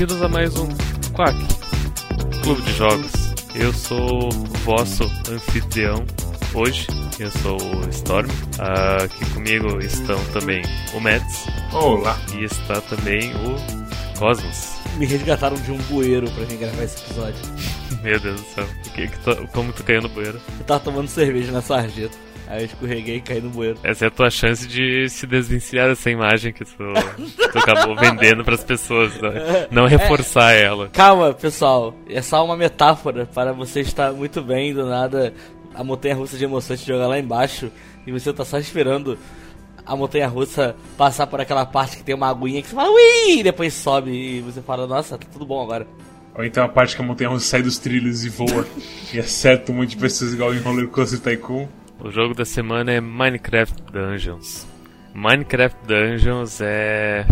Bem-vindos a mais um Quack Clube de Jogos. Eu sou o vosso anfitrião hoje. Eu sou o Storm. Aqui comigo estão também o Mets. Olá. E está também o Cosmos. Me resgataram de um bueiro pra mim gravar esse episódio. Meu Deus do céu. Que, que tu, como tu caiu no bueiro? Eu tava tomando cerveja na sarjeta. Aí eu escorreguei e caí no bueiro. Essa é a tua chance de se desvencilhar dessa imagem que tu, tu acabou vendendo pras pessoas, né? não reforçar é, ela. Calma, pessoal, é só uma metáfora para você estar muito bem do nada a montanha russa de emoções te jogar lá embaixo e você tá só esperando a montanha russa passar por aquela parte que tem uma aguinha que você fala ui, e depois sobe e você fala, nossa, tá tudo bom agora. Ou então a parte que a montanha russa sai dos trilhos e voa e acerta um monte de pessoas igual em Roller Coaster Tycoon. O jogo da semana é Minecraft Dungeons. Minecraft Dungeons é.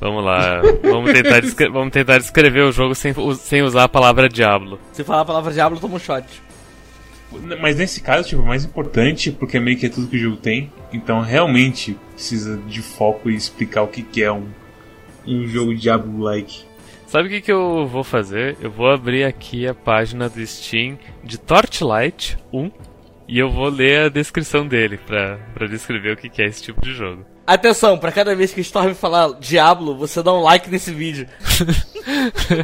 Vamos lá, vamos tentar, vamos tentar descrever o jogo sem, sem usar a palavra Diablo. Se falar a palavra Diablo, toma um shot. Mas nesse caso, tipo, o mais importante, porque meio que é tudo que o jogo tem, então realmente precisa de foco e explicar o que, que é um, um jogo Diablo-like. Sabe o que, que eu vou fazer? Eu vou abrir aqui a página do Steam de Torchlight 1 e eu vou ler a descrição dele pra, pra descrever o que, que é esse tipo de jogo. Atenção, pra cada vez que o Storm falar Diablo, você dá um like nesse vídeo.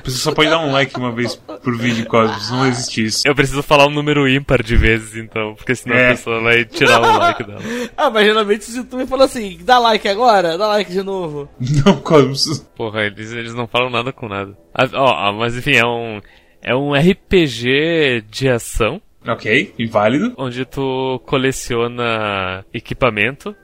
Você só pode dar um like uma vez por vídeo, Cosmos, não existe isso. Eu preciso falar um número ímpar de vezes, então, porque senão é. a pessoa vai tirar o like dela. ah, mas geralmente se tu me fala assim, dá like agora, dá like de novo. Não, Cosmos. Porra, eles, eles não falam nada com nada. Ah, ó, mas enfim, é um, é um RPG de ação Ok, inválido. Onde tu coleciona equipamento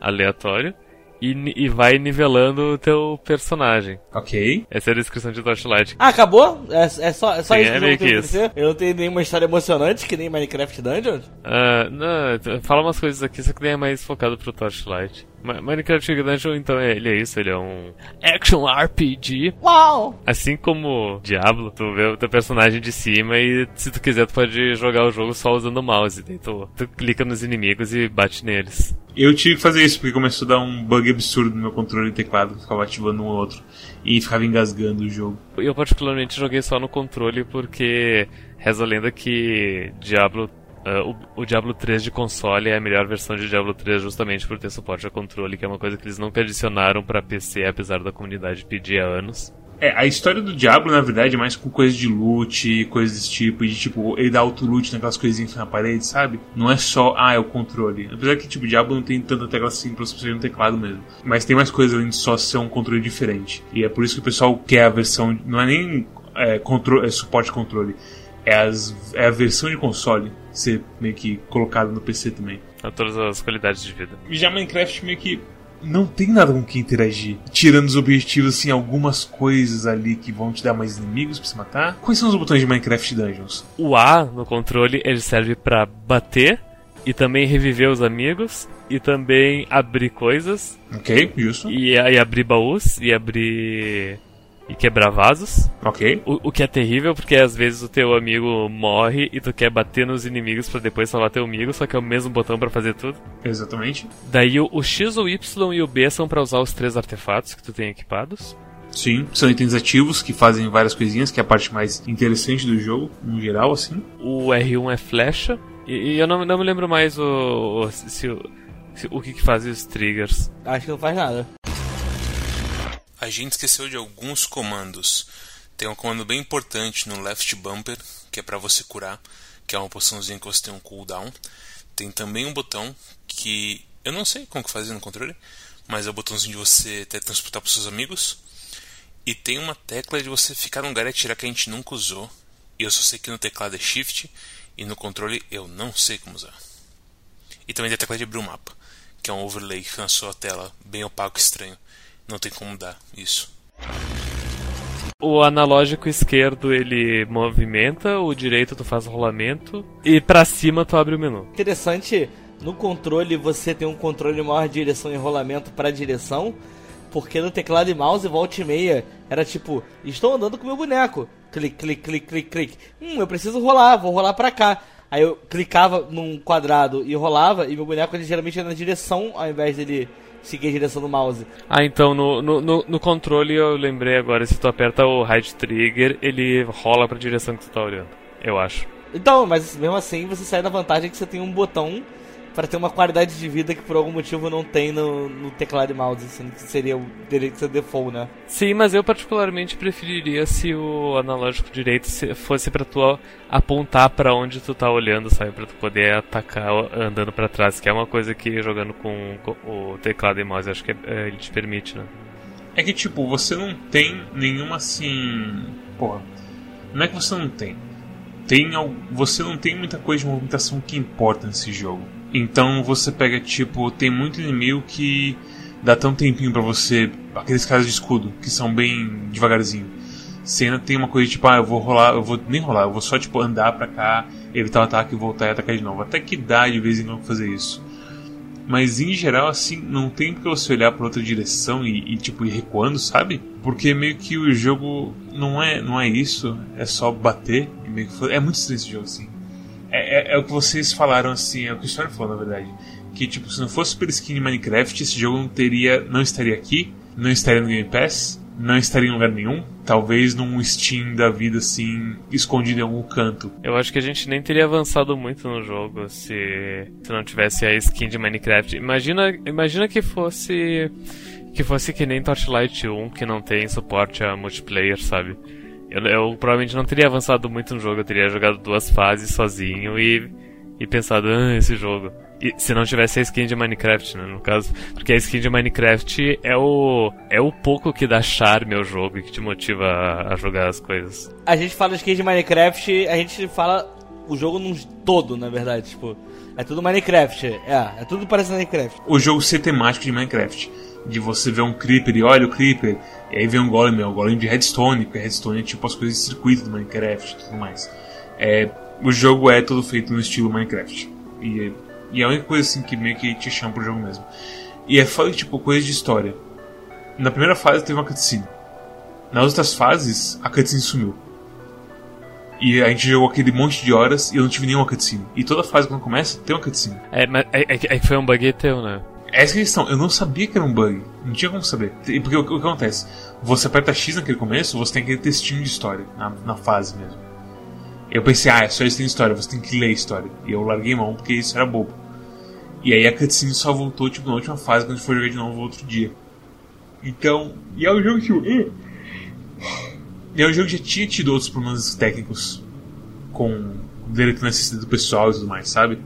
aleatório e, e vai nivelando o teu personagem. Ok. Essa é a descrição de Torchlight. Ah, acabou? É, é só, é só Sim, isso é meio que isso. Eu não tenho nenhuma história emocionante que nem Minecraft Dungeons? Uh, não, fala umas coisas aqui, só que nem é mais focado pro Torchlight. Minecraft Dungeon, então, é, ele é isso, ele é um action RPG. Uau! Assim como Diablo, tu vê o teu personagem de cima e se tu quiser tu pode jogar o jogo só usando o mouse. Daí tu, tu clica nos inimigos e bate neles. Eu tive que fazer isso porque começou a dar um bug absurdo no meu controle e teclado, ficava ativando um ou outro e ficava engasgando o jogo. Eu particularmente joguei só no controle porque reza a lenda que Diablo Uh, o, o, Diablo 3 de console é a melhor versão de Diablo 3 justamente por ter suporte a controle, que é uma coisa que eles nunca adicionaram para PC, apesar da comunidade pedir há anos. É, a história do Diablo, na verdade, é mais com coisas de loot, coisas desse tipo, de tipo, ele dá auto-loot naquelas coisinhas na parede, sabe? Não é só, ah, é o controle. Apesar que, tipo, o Diablo não tem tanta tecla assim pra você no teclado mesmo. Mas tem mais coisas além de só ser um controle diferente. E é por isso que o pessoal quer a versão, não é nem é, é suporte controle é, as, é a versão de console ser meio que colocada no PC também. A todas as qualidades de vida. Já Minecraft meio que não tem nada com que interagir. Tirando os objetivos, assim, algumas coisas ali que vão te dar mais inimigos pra se matar. Quais são os botões de Minecraft Dungeons? O A no controle ele serve para bater e também reviver os amigos e também abrir coisas. Ok, justo. E, e abrir baús e abrir e quebrar vasos. Ok. O, o, que é terrível porque às vezes o teu amigo morre e tu quer bater nos inimigos para depois salvar teu amigo, só que é o mesmo botão para fazer tudo. Exatamente. Daí o, o, X, o Y e o B são para usar os três artefatos que tu tem equipados. Sim, são itens ativos que fazem várias coisinhas, que é a parte mais interessante do jogo, no geral, assim. O R1 é flecha. E, e eu não, não me lembro mais o, o se, se, o que, que faz os triggers. Acho que não faz nada a gente esqueceu de alguns comandos. Tem um comando bem importante no left bumper, que é para você curar, que é uma poçãozinha que você tem um cooldown. Tem também um botão que eu não sei como que fazer no controle, mas é o botãozinho de você transportar para seus amigos. E tem uma tecla de você ficar num lugar e atirar que a gente nunca usou. E eu só sei que no teclado é Shift e no controle eu não sei como usar. E também tem a tecla de abrir o mapa, que é um overlay que fica na sua tela, bem opaco e estranho. Não tem como dar isso. O analógico esquerdo ele movimenta, o direito tu faz rolamento e para cima tu abre o menu. Interessante, no controle você tem um controle maior de direção e rolamento para direção, porque no teclado e mouse volta e meia era tipo, estou andando com meu boneco. Clique, clique, clique, clique, clique. Hum, eu preciso rolar, vou rolar para cá. Aí eu clicava num quadrado e rolava, e meu boneco ele geralmente ia na direção ao invés dele seguir a direção do mouse. Ah, então no, no, no, controle eu lembrei agora, se tu aperta o right trigger, ele rola pra direção que tu tá olhando, eu acho. Então, mas mesmo assim você sai da vantagem que você tem um botão para ter uma qualidade de vida que por algum motivo não tem no, no teclado e mouse, assim, que seria o direito ser default, né? Sim, mas eu particularmente preferiria se o analógico direito fosse para tu apontar para onde tu tá olhando, sabe, para tu poder atacar andando para trás, que é uma coisa que jogando com, o teclado e mouse acho que é, ele te permite, né? É que tipo, você não tem nenhuma assim, porra. Não é que você não tem. Tem você não tem muita coisa de movimentação que importa nesse jogo então você pega, tipo, tem muito inimigo que dá tão tempinho para você. Aqueles caras de escudo, que são bem devagarzinho. Você ainda tem uma coisa tipo, ah, eu vou rolar, eu vou nem rolar, eu vou só tipo andar pra cá, evitar o ataque e voltar e atacar de novo. Até que dá de vez em quando fazer isso. Mas em geral, assim, não tem porque você olhar pra outra direção e, e, tipo ir recuando, sabe? Porque meio que o jogo não é, não é isso, é só bater. E meio que, é muito estranho esse jogo, assim. É, é, é, o que vocês falaram assim, é o que o Story falou na verdade. Que tipo, se não fosse pelo skin de Minecraft, esse jogo não teria. não estaria aqui, não estaria no Game Pass, não estaria em lugar nenhum. Talvez num Steam da vida assim, escondido em algum canto. Eu acho que a gente nem teria avançado muito no jogo se, se não tivesse a skin de Minecraft. Imagina, imagina que fosse. Que fosse que nem Torchlight 1, que não tem suporte a multiplayer, sabe? Eu, eu, provavelmente não teria avançado muito no jogo, eu teria jogado duas fases sozinho e, e pensado, ah, esse jogo. E, se não tivesse a skin de Minecraft, né, no caso. Porque a skin de Minecraft é o, é o pouco que dá charme ao jogo e que te motiva a, a jogar as coisas. A gente fala skin de Minecraft, a gente fala o jogo num todo, na verdade, tipo. É tudo Minecraft, é, é tudo parece Minecraft. O jogo ser temático de Minecraft de você ver um Creeper e olha o Creeper, e aí vem um Golem, é o Golem de Redstone, porque Redstone é tipo as coisas de circuito do Minecraft e tudo mais. É, o jogo é todo feito no estilo Minecraft. E, e é a única coisa assim que meio que te chama pro jogo mesmo. E é foda tipo coisa de história. Na primeira fase teve uma cutscene. Nas outras fases, a cutscene sumiu. E a gente jogou aquele monte de horas e eu não tive nenhuma cutscene. E toda fase quando começa, tem uma cutscene. É, mas é, é, é, foi um bug teu, né? Essa é a questão, eu não sabia que era um bug. Não tinha como saber. Porque o, que acontece? Você aperta X naquele começo, você tem aquele textinho de história, na, na fase mesmo. Eu pensei, ah, é só isso tem história, você tem que ler a história. E eu larguei mão porque isso era bobo. E aí a cutscene só voltou, tipo, na última fase, quando a gente for jogar de novo outro dia. Então, e é um jogo que. E é um jogo que já tinha tido outros problemas técnicos com direito necessidade do pessoal e tudo mais, sabe?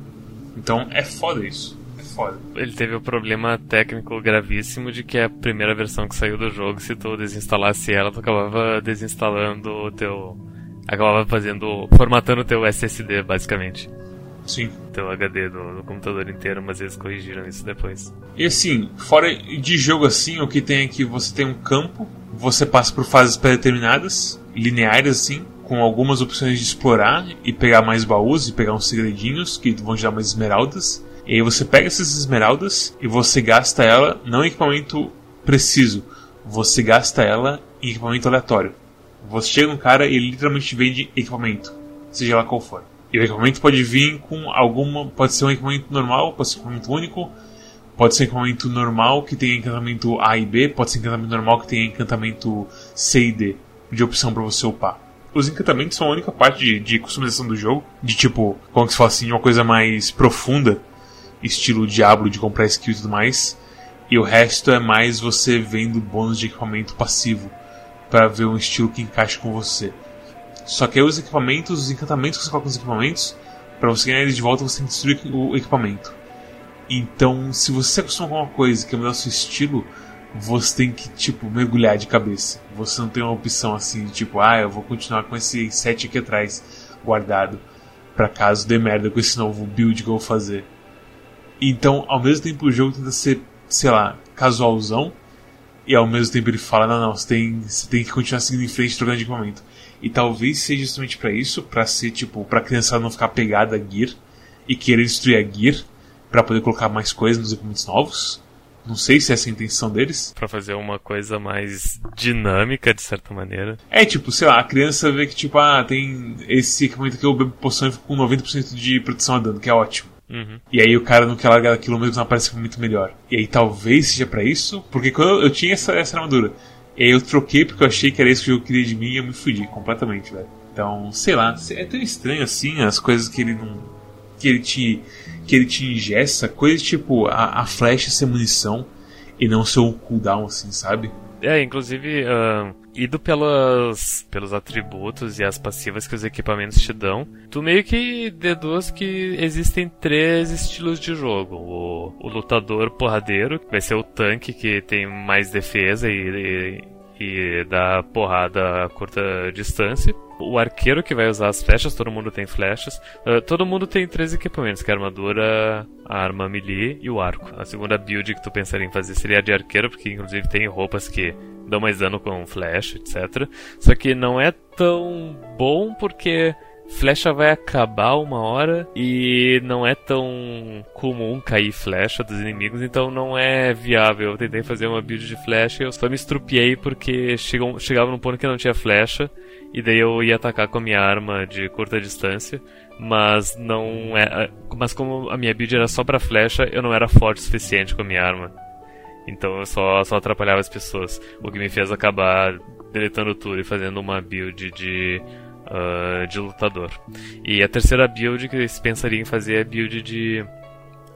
Então é foda isso foda. Ele teve o um problema técnico gravíssimo de que a primeira versão que saiu do jogo, se tu desinstalasse ela, tu acabava desinstalando o teu. acabava fazendo. formatando o teu SSD, basicamente. Sim. Teu HD do, do, computador inteiro, mas eles corrigiram isso depois. E assim, fora de jogo assim, o que tem é que você tem um campo, você passa por fases pré-determinadas, lineares assim, com algumas opções de explorar e pegar mais baús e pegar uns segredinhos que vão te dar mais esmeraldas. E aí você pega essas esmeraldas e você gasta ela não em equipamento preciso, você gasta ela em equipamento aleatório. Você chega um cara e ele literalmente vende equipamento, seja lá qual for. E o equipamento pode vir com alguma. Pode ser um equipamento normal, pode ser um equipamento único, pode ser um equipamento normal que tenha encantamento A e B, pode ser um encantamento normal que tenha encantamento C e D, de opção para você upar. Os encantamentos são a única parte de, de customização do jogo, de tipo, como que se fala assim, uma coisa mais profunda estilo Diablo de comprar skill e tudo mais. E o resto é mais você vendo bônus de equipamento passivo para ver um estilo que encaixe com você. Só que aí os equipamentos, os encantamentos que você coloca nos equipamentos, para você ganhar eles de volta você tem que destruir o equipamento. Então, se você se acostuma com uma coisa que é mudar seu estilo, você tem que, tipo, mergulhar de cabeça. Você não tem uma opção assim, de, tipo, ah, eu vou continuar com esse set aqui atrás guardado, para caso dê merda com esse novo build que eu vou fazer. Então, ao mesmo tempo, o jogo tenta ser, sei lá, casualzão. E ao mesmo tempo ele fala: não, não, você tem, você tem que continuar seguindo em frente trocando de equipamento. E talvez seja justamente para isso, para ser tipo, pra criançada não ficar pegada a gear e querer destruir a gear para poder colocar mais coisas nos equipamentos novos. Não sei se essa é a intenção deles. Para fazer uma coisa mais dinâmica, de certa maneira. É, tipo, sei lá, a criança vê que, tipo, ah, tem esse equipamento que eu bebo poção e fico com 90% de proteção a dano, que é ótimo. Uhum. E aí o cara no que larga aquilo mesmo não aparece muito melhor. E aí talvez seja pra isso, porque quando eu, eu tinha essa, essa armadura, e aí eu troquei porque eu achei que era isso que o jogo queria de mim e eu me fudi completamente, velho. Então, sei lá, é tão estranho assim as coisas que ele não. que ele te. que ele te ingessa, coisas tipo a, a flecha ser munição e não ser um cooldown, assim, sabe? É, inclusive, uh, ido pelas, pelos atributos e as passivas que os equipamentos te dão, tu meio que deduz que existem três estilos de jogo. O, o lutador porradeiro, que vai ser o tanque que tem mais defesa e, e, e dá porrada a curta distância o arqueiro que vai usar as flechas, todo mundo tem flechas. Uh, todo mundo tem três equipamentos, que é a armadura, a arma melee e o arco. A segunda build que tu pensaria em fazer seria a de arqueiro, porque inclusive tem roupas que dão mais dano com flecha, etc. Só que não é tão bom porque flecha vai acabar uma hora e não é tão comum cair flecha dos inimigos, então não é viável. Eu tentei fazer uma build de flecha e eu só me estrupiei porque chegou, chegava num ponto que não tinha flecha e daí eu ia atacar com a minha arma de curta distância, mas não é, mas como a minha build era só para flecha, eu não era forte o suficiente com a minha arma. Então eu só, só atrapalhava as pessoas, o que me fez acabar deletando tudo e fazendo uma build de uh, de lutador. E a terceira build que se pensaria em fazer é a build de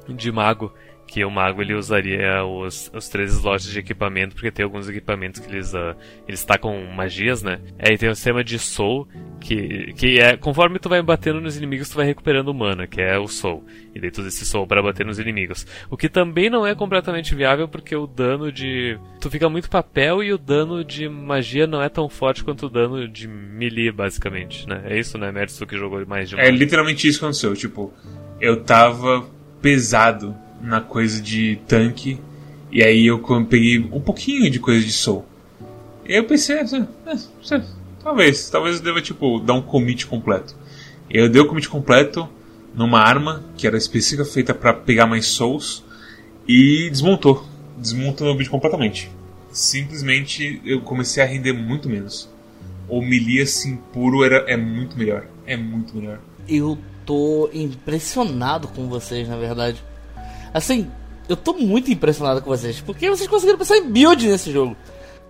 de mago, que o mago ele usaria os, os três slots de equipamento, porque tem alguns equipamentos que eles, uh, eles tacam magias, né? Aí tem o sistema de soul, que, que é conforme tu vai batendo nos inimigos, tu vai recuperando mana, que é o soul. E daí tu usa esse soul para bater nos inimigos. O que também não é completamente viável, porque o dano de. Tu fica muito papel e o dano de magia não é tão forte quanto o dano de melee, basicamente, né? É isso, né, Mertz, que jogou mais de É literalmente isso que aconteceu. Tipo, eu tava pesado na coisa de tanque. E aí eu peguei um pouquinho de coisa de soul. E aí eu pensei, é, talvez, talvez eu deva tipo dar um commit completo. E eu dei o commit completo numa arma que era específica feita para pegar mais souls e desmontou, desmontou meu build completamente. Simplesmente eu comecei a render muito menos. O melee assim puro era, é muito melhor, é muito melhor. Eu tô impressionado com vocês, na verdade. Assim, eu tô muito impressionado com vocês. Porque vocês conseguiram pensar em build nesse jogo.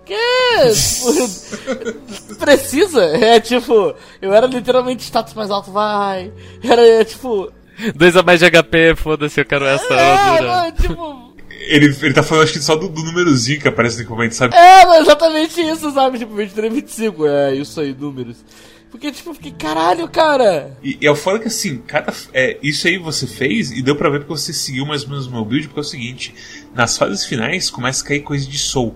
Que precisa. É tipo, eu era literalmente status mais alto, vai. Era é, tipo. Dois a mais de HP, foda-se, eu quero essa é, armadura. tipo. Ele, ele tá falando acho que só do, do númerozinho que aparece no documento, sabe? É, exatamente isso, sabe? Tipo, 23, 25. É, isso aí, números. Porque, tipo, eu fiquei, caralho, cara. E, e é o foda que assim, cada. É, isso aí você fez e deu pra ver porque você seguiu mais ou menos o meu build, porque é o seguinte: nas fases finais começa a cair coisa de soul.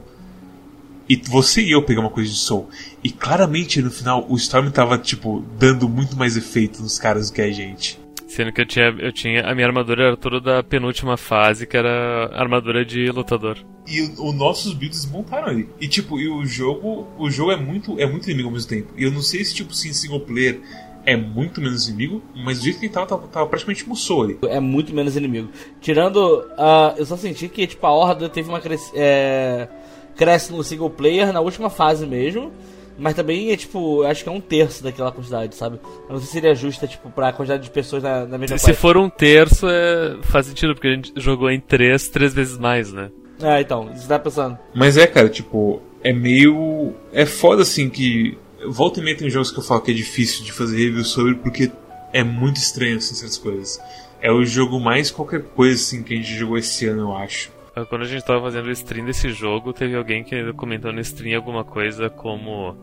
E você e eu pegamos uma coisa de soul. E claramente no final o Storm tava, tipo, dando muito mais efeito nos caras do que a gente. Sendo que eu tinha, eu tinha. A minha armadura era toda da penúltima fase, que era armadura de lutador. E os nossos builds montaram ali. E tipo, e o jogo. O jogo é muito, é muito inimigo ao mesmo tempo. E eu não sei se, tipo, se em single player é muito menos inimigo, mas do jeito que ele tava, tava, tava praticamente musou ali. É muito menos inimigo. Tirando. Uh, eu só senti que, tipo, a Horda teve uma cresce, é, cresce no single player na última fase mesmo. Mas também é tipo, acho que é um terço daquela quantidade, sabe? Eu não sei se seria justa, tipo, pra quantidade de pessoas na, na mesma Se quest. for um terço, é... faz sentido, porque a gente jogou em três, três vezes mais, né? Ah, então, você tá pensando. Mas é, cara, tipo, é meio. É foda assim que. Volta e meia tem jogos que eu falo que é difícil de fazer review sobre porque é muito estranho, assim, certas coisas. É o jogo mais qualquer coisa, assim, que a gente jogou esse ano, eu acho. Quando a gente tava fazendo o stream desse jogo, teve alguém que comentou no stream alguma coisa como.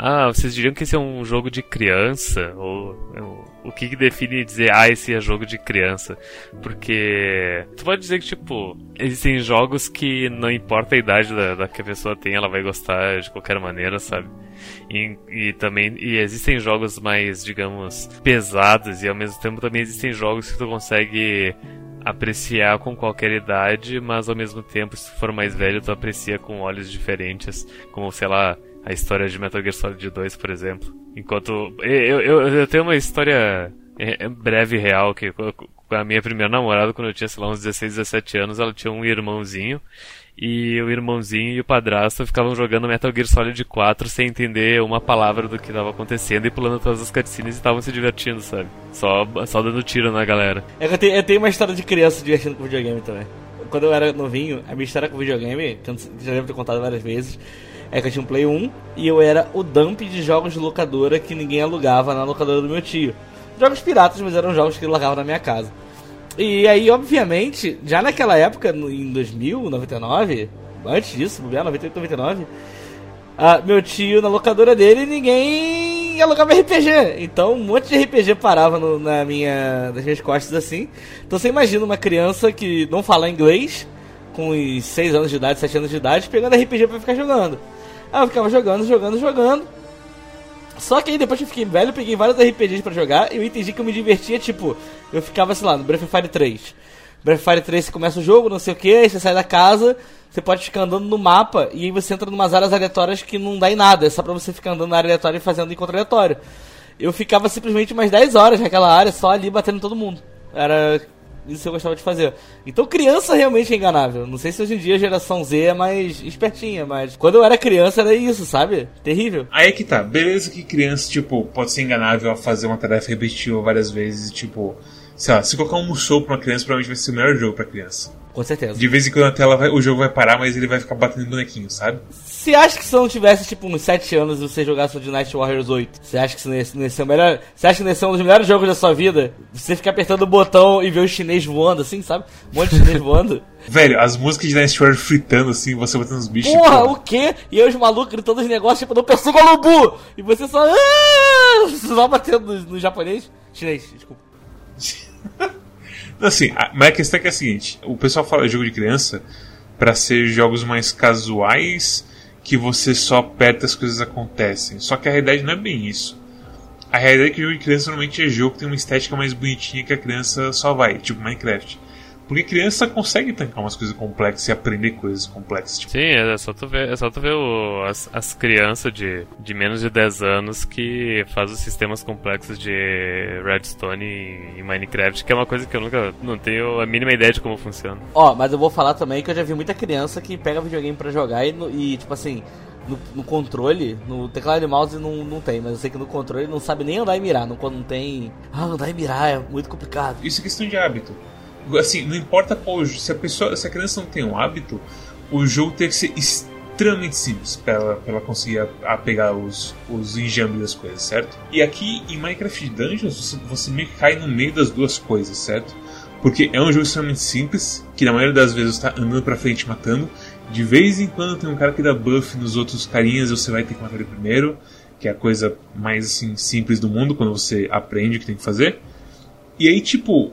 Ah, vocês diriam que esse é um jogo de criança? Ou o que define dizer, ah, esse é jogo de criança? Porque tu pode dizer que, tipo, existem jogos que não importa a idade da, da que a pessoa tem, ela vai gostar de qualquer maneira, sabe? E, e, também e existem jogos mais, digamos, pesados e ao mesmo tempo também existem jogos que tu consegue apreciar com qualquer idade, mas ao mesmo tempo, se for mais velho, tu aprecia com olhos diferentes, como, sei lá, a história de Metal Gear Solid 2, por exemplo. Enquanto. Eu, eu, eu tenho uma história é, é breve real que com a minha primeira namorada, quando eu tinha, sei lá, uns 16, 17 anos, ela tinha um irmãozinho. E o irmãozinho e o padrasto ficavam jogando Metal Gear Solid 4 sem entender uma palavra do que estava acontecendo e pulando todas as cutscenes e estavam se divertindo, sabe? Só, só dando tiro na galera. É que eu tenho, eu tenho uma história de criança divertindo com videogame também. Quando eu era novinho, a minha história com videogame, que eu já devo ter contado várias vezes, é que eu tinha um Play 1 e eu era o dump de jogos de locadora que ninguém alugava na locadora do meu tio. Jogos piratas, mas eram jogos que ele largava na minha casa. E aí, obviamente, já naquela época, em 2000, 99, antes disso, 98, 99, uh, meu tio na locadora dele ninguém alugava RPG. Então um monte de RPG parava no, na minha, nas minhas costas assim. Então você imagina uma criança que não fala inglês, com 6 anos de idade, 7 anos de idade, pegando RPG pra ficar jogando. Aí eu ficava jogando, jogando, jogando. Só que aí depois que eu fiquei velho, eu peguei vários RPGs pra jogar e eu entendi que eu me divertia, tipo, eu ficava, sei lá, no Breath of Fire 3. Breath of Fire 3 você começa o jogo, não sei o que, aí você sai da casa, você pode ficar andando no mapa e aí você entra em umas áreas aleatórias que não dá em nada, é só pra você ficar andando na área aleatória e fazendo encontro aleatório. Eu ficava simplesmente umas 10 horas naquela área, só ali batendo todo mundo. Era isso eu gostava de fazer. Então criança realmente é enganável. Não sei se hoje em dia a geração Z é mais espertinha, mas quando eu era criança era isso, sabe? Terrível. Aí é que tá. Beleza que criança, tipo, pode ser enganável a fazer uma tarefa repetitiva várias vezes, tipo, sei lá, se colocar um musou pra uma criança, provavelmente vai ser o melhor jogo pra criança. Com certeza. De vez em quando a tela vai, o jogo vai parar, mas ele vai ficar batendo em bonequinho, sabe? Você acha que se não tivesse, tipo, uns 7 anos e você jogasse o Night Warriors 8, você acha que isso não ia ser o melhor. Você acha que esse é um dos melhores jogos da sua vida? Você ficar apertando o botão e ver o chinês voando, assim, sabe? Um monte de chinês voando. Velho, as músicas de Night Warriors fritando, assim, você batendo os bichos. Porra, o quê? E aí os malucos gritando os negócios, tipo, não persiga o Lubu! E você só. Ah! Só batendo no, no japonês. Chinês, desculpa. Assim, mas a questão é que é a seguinte: o pessoal fala de jogo de criança para ser jogos mais casuais que você só aperta as coisas acontecem. Só que a realidade não é bem isso. A realidade é que o jogo de criança normalmente é jogo que tem uma estética mais bonitinha que a criança só vai, tipo Minecraft. Porque criança consegue tancar umas coisas complexas e aprender coisas complexas. Tipo. Sim, é só tu ver, é só tu ver o, as, as crianças de, de menos de 10 anos que fazem os sistemas complexos de Redstone e, e, Minecraft, que é uma coisa que eu nunca não tenho a mínima ideia de como funciona. Ó, oh, mas eu vou falar também que eu já vi muita criança que pega videogame para jogar e, e, tipo assim, no, no, controle, no teclado de mouse não, não tem, mas eu sei que no controle não sabe nem andar e mirar. Não, não tem. Ah, andar e mirar é muito complicado. Isso é questão de hábito assim, não importa qual se a pessoa, se a criança não tem um hábito, o jogo tem que ser extremamente simples para ela, ela conseguir apegar os, os enjambres das coisas, certo? E aqui em Minecraft Dungeons você, você meio que cai no meio das duas coisas, certo? Porque é um jogo extremamente simples, que na maioria das vezes está andando pra frente matando. De vez em quando tem um cara que dá buff nos outros carinhas e você vai ter que matar ele primeiro, que é a coisa mais assim simples do mundo quando você aprende o que tem que fazer. E aí, tipo,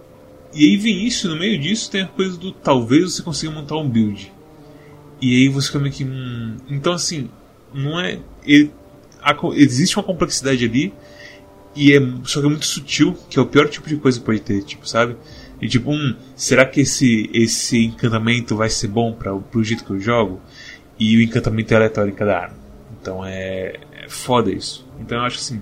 e aí vem isso, no meio disso tem a coisa do talvez você consiga montar um build. E aí você fica meio que. Hum, então assim, não é. Ele, a, existe uma complexidade ali. E é, só que é muito sutil, que é o pior tipo de coisa que pode ter, tipo, sabe? E tipo, hum, será que esse, esse encantamento vai ser bom para o jeito que eu jogo? E o encantamento é aleatório em cada arma. Então é, é foda isso. Então eu acho assim,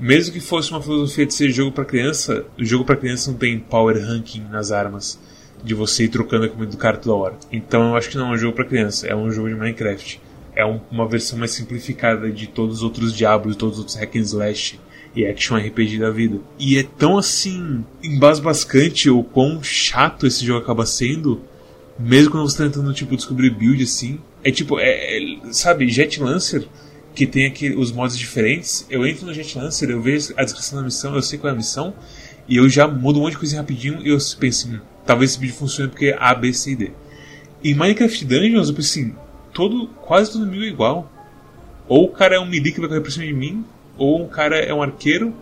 mesmo que fosse uma filosofia de ser jogo para criança, o jogo para criança não tem power ranking nas armas de você ir trocando a comida do cara toda hora. Então eu acho que não é um jogo para criança, é um jogo de Minecraft. É um, uma versão mais simplificada de todos os outros Diablos, todos os outros hack and slash e action RPG da vida. E é tão assim embasbascante o quão chato esse jogo acaba sendo, mesmo quando você tá tentando tipo descobrir build assim. É tipo, é, é sabe, Jet Lancer que tem aqui os modos diferentes. Eu entro no Jet Lancer, eu vejo a descrição da missão, eu sei qual é a missão, e eu já mudo um monte de coisa rapidinho e eu penso, hum, talvez esse vídeo funcione porque é A, B, C e D. Em Minecraft Dungeons, eu penso assim, todo, quase todo mundo é igual. Ou o cara é um melee que vai correr por cima de mim, ou um cara é um arqueiro,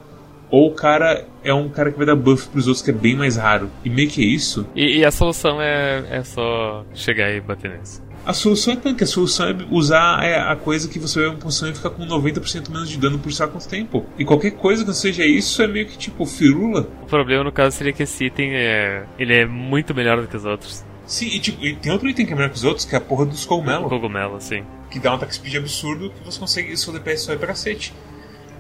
ou o cara é um cara que vai dar buff pros outros, que é bem mais raro. E meio que é isso. E, e a solução é, é só chegar e bater nesse. A solução é tanque, a solução é usar é, a coisa que você vai uma posição e ficar com 90% menos de dano por saco quanto tempo. E qualquer coisa que não seja isso é meio que tipo firula. O problema no caso seria que esse item é. ele é muito melhor do que os outros. Sim, e, tipo, e tem outro item que é melhor que os outros, que é a porra dos cogumelos. O cogumelo, sim. Que dá um attack speed absurdo que você consegue. Seu DPS só é pra cacete.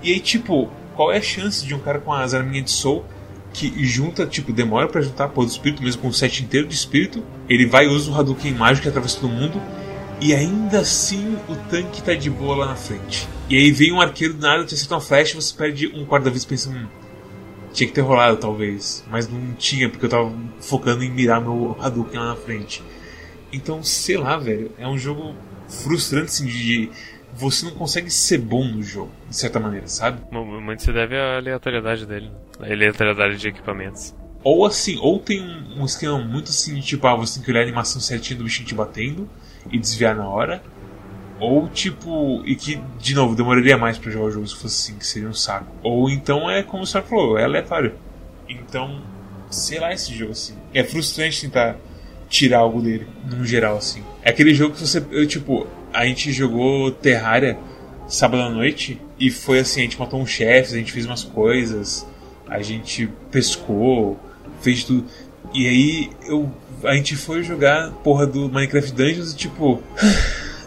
E aí, tipo, qual é a chance de um cara com as arminhas de soul que junta, tipo, demora para juntar a porra do espírito, mesmo com o set inteiro de espírito. Ele vai e usa o Hadouken mágico atravessa todo mundo. E ainda assim o tanque tá de boa lá na frente. E aí vem um arqueiro do nada, te acerta uma flecha você perde um quarto da vez pensando. Hum, tinha que ter rolado talvez. Mas não tinha, porque eu tava focando em mirar meu Hadouken lá na frente. Então, sei lá, velho. É um jogo frustrante assim, de. Você não consegue ser bom no jogo, de certa maneira, sabe? Muito se deve à aleatoriedade dele, né? a aleatoriedade de equipamentos. Ou assim, ou tem um esquema muito assim, tipo, ah, você tem que olhar a animação certinha do bichinho te batendo e desviar na hora. Ou tipo, e que, de novo, demoraria mais para jogar o jogo se fosse assim, que seria um saco. Ou então é como o senhor falou, é aleatório. Então, sei lá esse jogo assim. É frustrante tentar tirar algo dele, no geral, assim. É aquele jogo que você. Eu, tipo, a gente jogou Terraria sábado à noite e foi assim: a gente matou um chefe, a gente fez umas coisas, a gente pescou, fez tudo. E aí eu, a gente foi jogar porra do Minecraft Dungeons e tipo.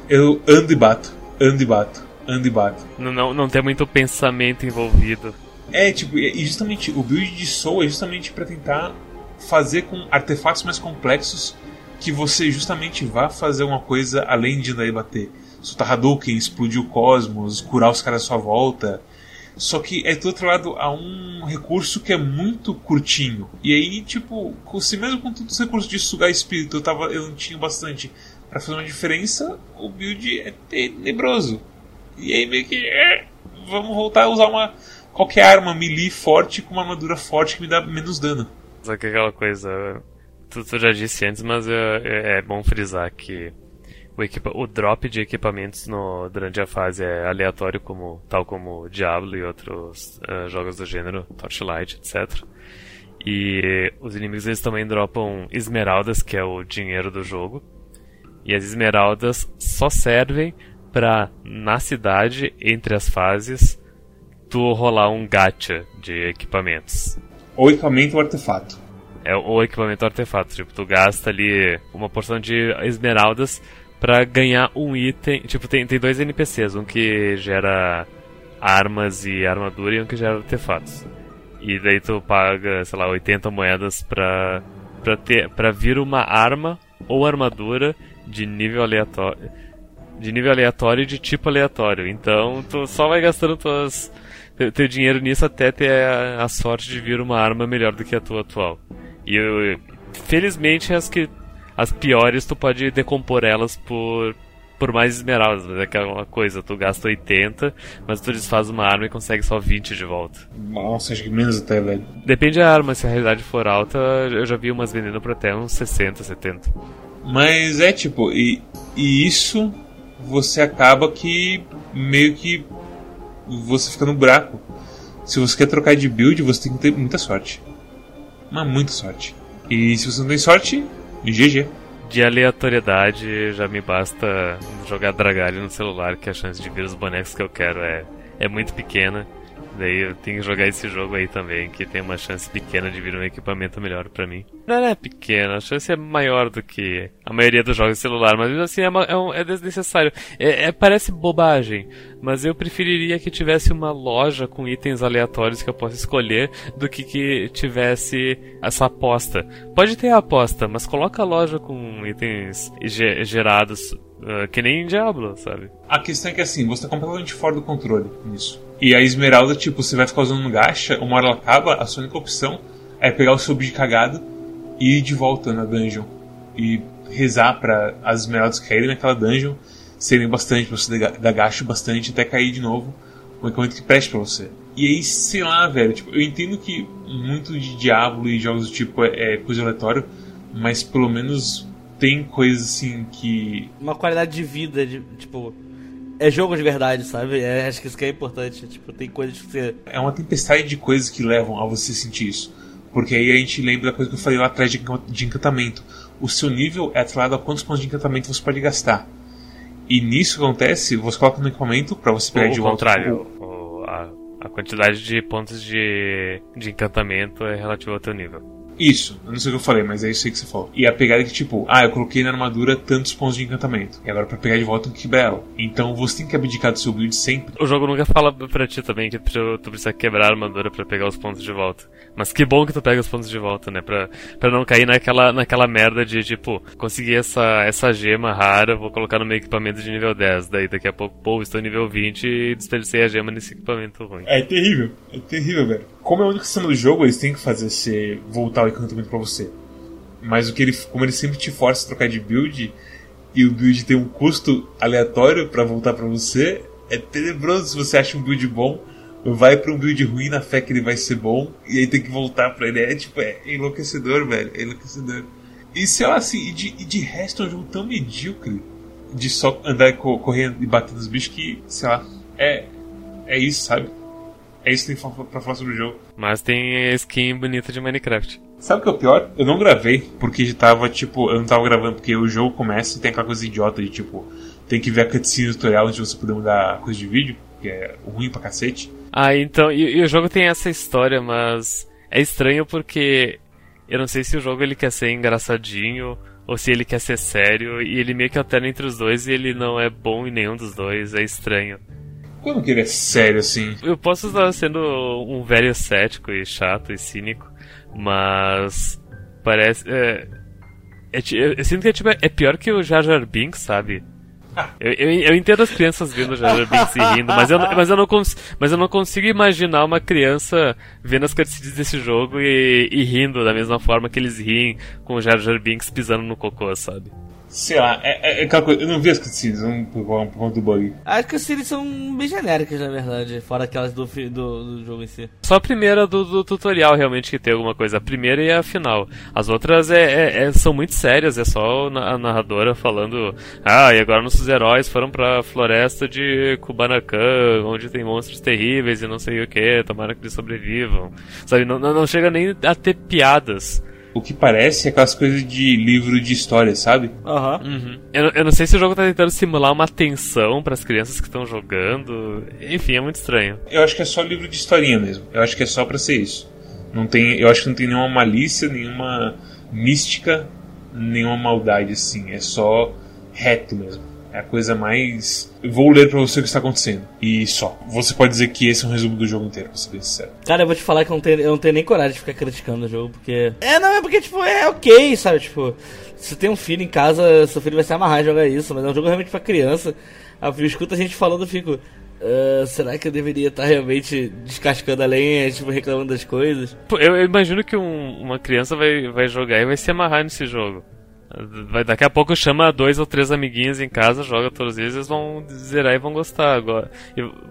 Eu ando e bato, ando e bato, ando e bato. Não, não, não tem muito pensamento envolvido. É, tipo, e justamente o build de Soul é justamente para tentar fazer com artefatos mais complexos que você justamente vá fazer uma coisa além de andar e bater. Soltar Hadouken, explodir o cosmos, curar os caras à sua volta. Só que é do outro lado há um recurso que é muito curtinho. E aí, tipo, se mesmo com todos os recursos de sugar espírito eu, tava, eu não tinha bastante para fazer uma diferença, o build é tenebroso. E aí meio que. É, vamos voltar a usar uma. qualquer arma melee forte com uma armadura forte que me dá menos dano. Só que aquela coisa. Tu, tu já disse antes, mas é, é, é bom frisar que o, equipa o drop de equipamentos no, durante a fase é aleatório, como, tal como Diablo e outros uh, jogos do gênero, Torchlight, etc. E os inimigos eles também dropam esmeraldas, que é o dinheiro do jogo. E as esmeraldas só servem para na cidade, entre as fases, tu rolar um gacha de equipamentos. Ou equipamento ou artefato. É, ou equipamento ou artefato. Tipo, tu gasta ali uma porção de esmeraldas para ganhar um item. Tipo, tem, tem dois NPCs, um que gera armas e armadura e um que gera artefatos. E daí tu paga, sei lá, 80 moedas pra, pra, ter, pra vir uma arma ou armadura de nível aleatório. De nível aleatório e de tipo aleatório. Então tu só vai gastando tuas, teu, dinheiro nisso até ter a, a, sorte de vir uma arma melhor do que a tua atual. E eu, felizmente as que as piores tu pode decompor elas por por mais esmeraldas, mas é aquela coisa, tu gasta 80, mas tu desfaz uma arma e consegue só 20 de volta. Nossa, acho que menos até, velho. Depende da arma, se a realidade for alta, eu já vi umas vendendo por até uns 60, 70. Mas é tipo, e, e isso você acaba que meio que você fica no buraco. Se você quer trocar de build, você tem que ter muita sorte. Mas muita sorte. E se você não tem sorte, GG. De aleatoriedade, já me basta jogar Dragalho no celular, que a chance de vir os bonecos que eu quero é, é muito pequena. Daí eu tenho que jogar esse jogo aí também, que tem uma chance pequena de vir um equipamento melhor para mim. Não é pequena, a chance é maior do que a maioria dos jogos de celular, mas assim, é, uma, é, um, é desnecessário. É, é, parece bobagem, mas eu preferiria que tivesse uma loja com itens aleatórios que eu possa escolher do que que tivesse essa aposta. Pode ter a aposta, mas coloca a loja com itens gerados uh, que nem em Diablo, sabe? A questão é que assim, você tá completamente fora do controle nisso. E a esmeralda, tipo, você vai ficar usando um gacha, uma hora ela acaba, a sua única opção é pegar o seu de cagado ir de volta na dungeon. E rezar para as esmeraldas caírem naquela dungeon, serem bastante, pra você dar gacha bastante até cair de novo um equipamento que preste pra você. E aí, sei lá, velho, tipo, eu entendo que muito de Diablo e jogos do tipo é, é coisa aleatória, mas pelo menos tem coisas assim que. Uma qualidade de vida, de, tipo é jogo de verdade, sabe? É, acho que isso que é importante. Tipo, tem coisas que você. É uma tempestade de coisas que levam a você sentir isso. Porque aí a gente lembra da coisa que eu falei lá atrás de, de encantamento. O seu nível é atrelado a quantos pontos de encantamento você pode gastar. E nisso que acontece, você coloca no equipamento para você pegar o, de volta. contrário, o, a, a quantidade de pontos de, de encantamento é relativa ao teu nível. Isso, eu não sei o que eu falei, mas é isso aí que você falou. E a pegada é que, tipo, ah, eu coloquei na armadura tantos pontos de encantamento. E agora pra pegar de volta quebrar ela. Então você tem que abdicar do seu build sempre. O jogo nunca fala pra ti também que tu, tu precisa quebrar a armadura pra pegar os pontos de volta. Mas que bom que tu pega os pontos de volta, né? Pra, pra não cair naquela, naquela merda de, tipo, conseguir essa, essa gema rara, vou colocar no meu equipamento de nível 10. Daí daqui a pouco, pô, estou nível 20 e desperdicei a gema nesse equipamento ruim. É terrível, é terrível, velho. Como é o único sistema do jogo, eles têm que fazer você voltar o encantamento pra você. Mas o que ele, como ele sempre te força a trocar de build, e o build tem um custo aleatório para voltar para você, é tenebroso se você acha um build bom, vai para um build ruim na fé que ele vai ser bom, e aí tem que voltar para ele. É tipo, é enlouquecedor, velho, é enlouquecedor. E sei lá, assim, e de, e de resto é um jogo tão medíocre de só andar correndo e bater nos bichos que, sei lá, é, é isso, sabe? É isso que tem pra falar sobre o jogo. Mas tem skin bonita de Minecraft. Sabe o que é o pior? Eu não gravei, porque tava, tipo, eu não tava gravando, porque o jogo começa e tem aquela coisa idiota de, tipo, tem que ver a cutscene tutorial antes de você poder mudar coisa de vídeo, que é ruim pra cacete. Ah, então, e, e, o jogo tem essa história, mas é estranho porque eu não sei se o jogo ele quer ser engraçadinho ou se ele quer ser sério, e ele meio que alterna entre os dois e ele não é bom em nenhum dos dois, é estranho. Como que ele é sério assim? Eu posso estar sendo um velho cético e chato e cínico, mas parece. É, é, eu sinto que é, tipo, é pior que o Jar Jar Binks, sabe? Eu, eu, eu, entendo as crianças vendo o Jar Jar Binks e rindo, mas eu, mas, eu não mas eu não consigo imaginar uma criança vendo as cutscenes desse jogo e, e rindo da mesma forma que eles riem com o Jar Jar Binks pisando no cocô, sabe? Sei lá, é, é, é aquela coisa. Eu não vi as cutscenes por conta do bug. As cutscenes são bem genéricas, na verdade, fora aquelas do, do, do jogo em si. Só a primeira do, do, tutorial realmente que tem alguma coisa. A primeira e a final. As outras é, é, é são muito sérias, é só a narradora falando. Ah, e agora nossos heróis foram pra floresta de Kubanacan, onde tem monstros terríveis e não sei o que, tomara que eles sobrevivam. Sabe, não, não chega nem a ter piadas o que parece aquelas coisas de livro de história, sabe? Aham. Uhum. Uhum. Eu, eu, não sei se o jogo tá tentando simular uma tensão para as crianças que estão jogando. Enfim, é muito estranho. Eu acho que é só livro de historinha mesmo. Eu acho que é só para ser isso. Não tem, eu acho que não tem nenhuma malícia, nenhuma mística, nenhuma maldade assim. É só reto mesmo. É a coisa mais. Eu vou ler pra você o que está acontecendo. E só. Você pode dizer que esse é um resumo do jogo inteiro, pra ser bem sincero. Cara, eu vou te falar que eu não tenho, eu não tenho nem coragem de ficar criticando o jogo, porque. É, não, é porque, tipo, é ok, sabe? Tipo, se tem um filho em casa, seu filho vai se amarrar em jogar isso, mas é um jogo realmente pra criança. Eu escuto a gente falando, eu fico. Uh, será que eu deveria estar realmente descascando a lenha, tipo, reclamando das coisas? Pô, eu, eu imagino que um, uma criança vai, vai jogar e vai se amarrar nesse jogo. Vai, daqui a pouco chama dois ou três amiguinhos em casa, joga todos eles, eles vão zerar e vão gostar agora.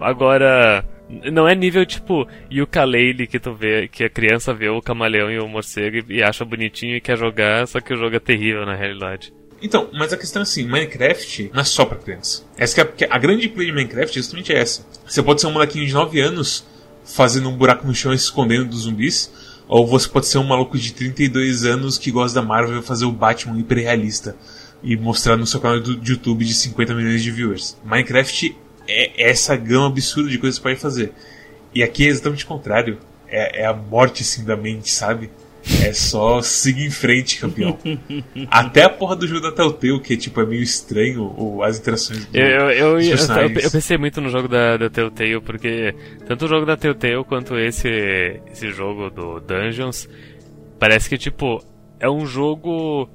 agora, não é nível tipo Yooka-Laylee que tu vê, que a criança vê o camaleão e o morcego e, acha bonitinho e quer jogar, só que o jogo é terrível na realidade. Então, mas a questão é assim, Minecraft não é só pra criança. Essa é a, a grande play de Minecraft é justamente essa. Você pode ser um molequinho de 9 anos fazendo um buraco no chão e se escondendo dos zumbis, ou você pode ser um maluco de 32 anos que gosta da Marvel fazer o Batman hiperrealista e mostrar no seu canal do YouTube de 50 milhões de viewers. Minecraft é essa gama absurda de coisas que você pode fazer. E aqui é exatamente o contrário. É, é a morte assim da mente, sabe? É só seguir em frente, campeão. Até a porra do jogo da Telltale, que tipo, é meio estranho ou as interações do, eu, eu, eu, eu, pensei muito no jogo da, da Telltale, porque tanto o jogo da Telltale quanto esse, esse jogo do Dungeons, parece que tipo, é um jogo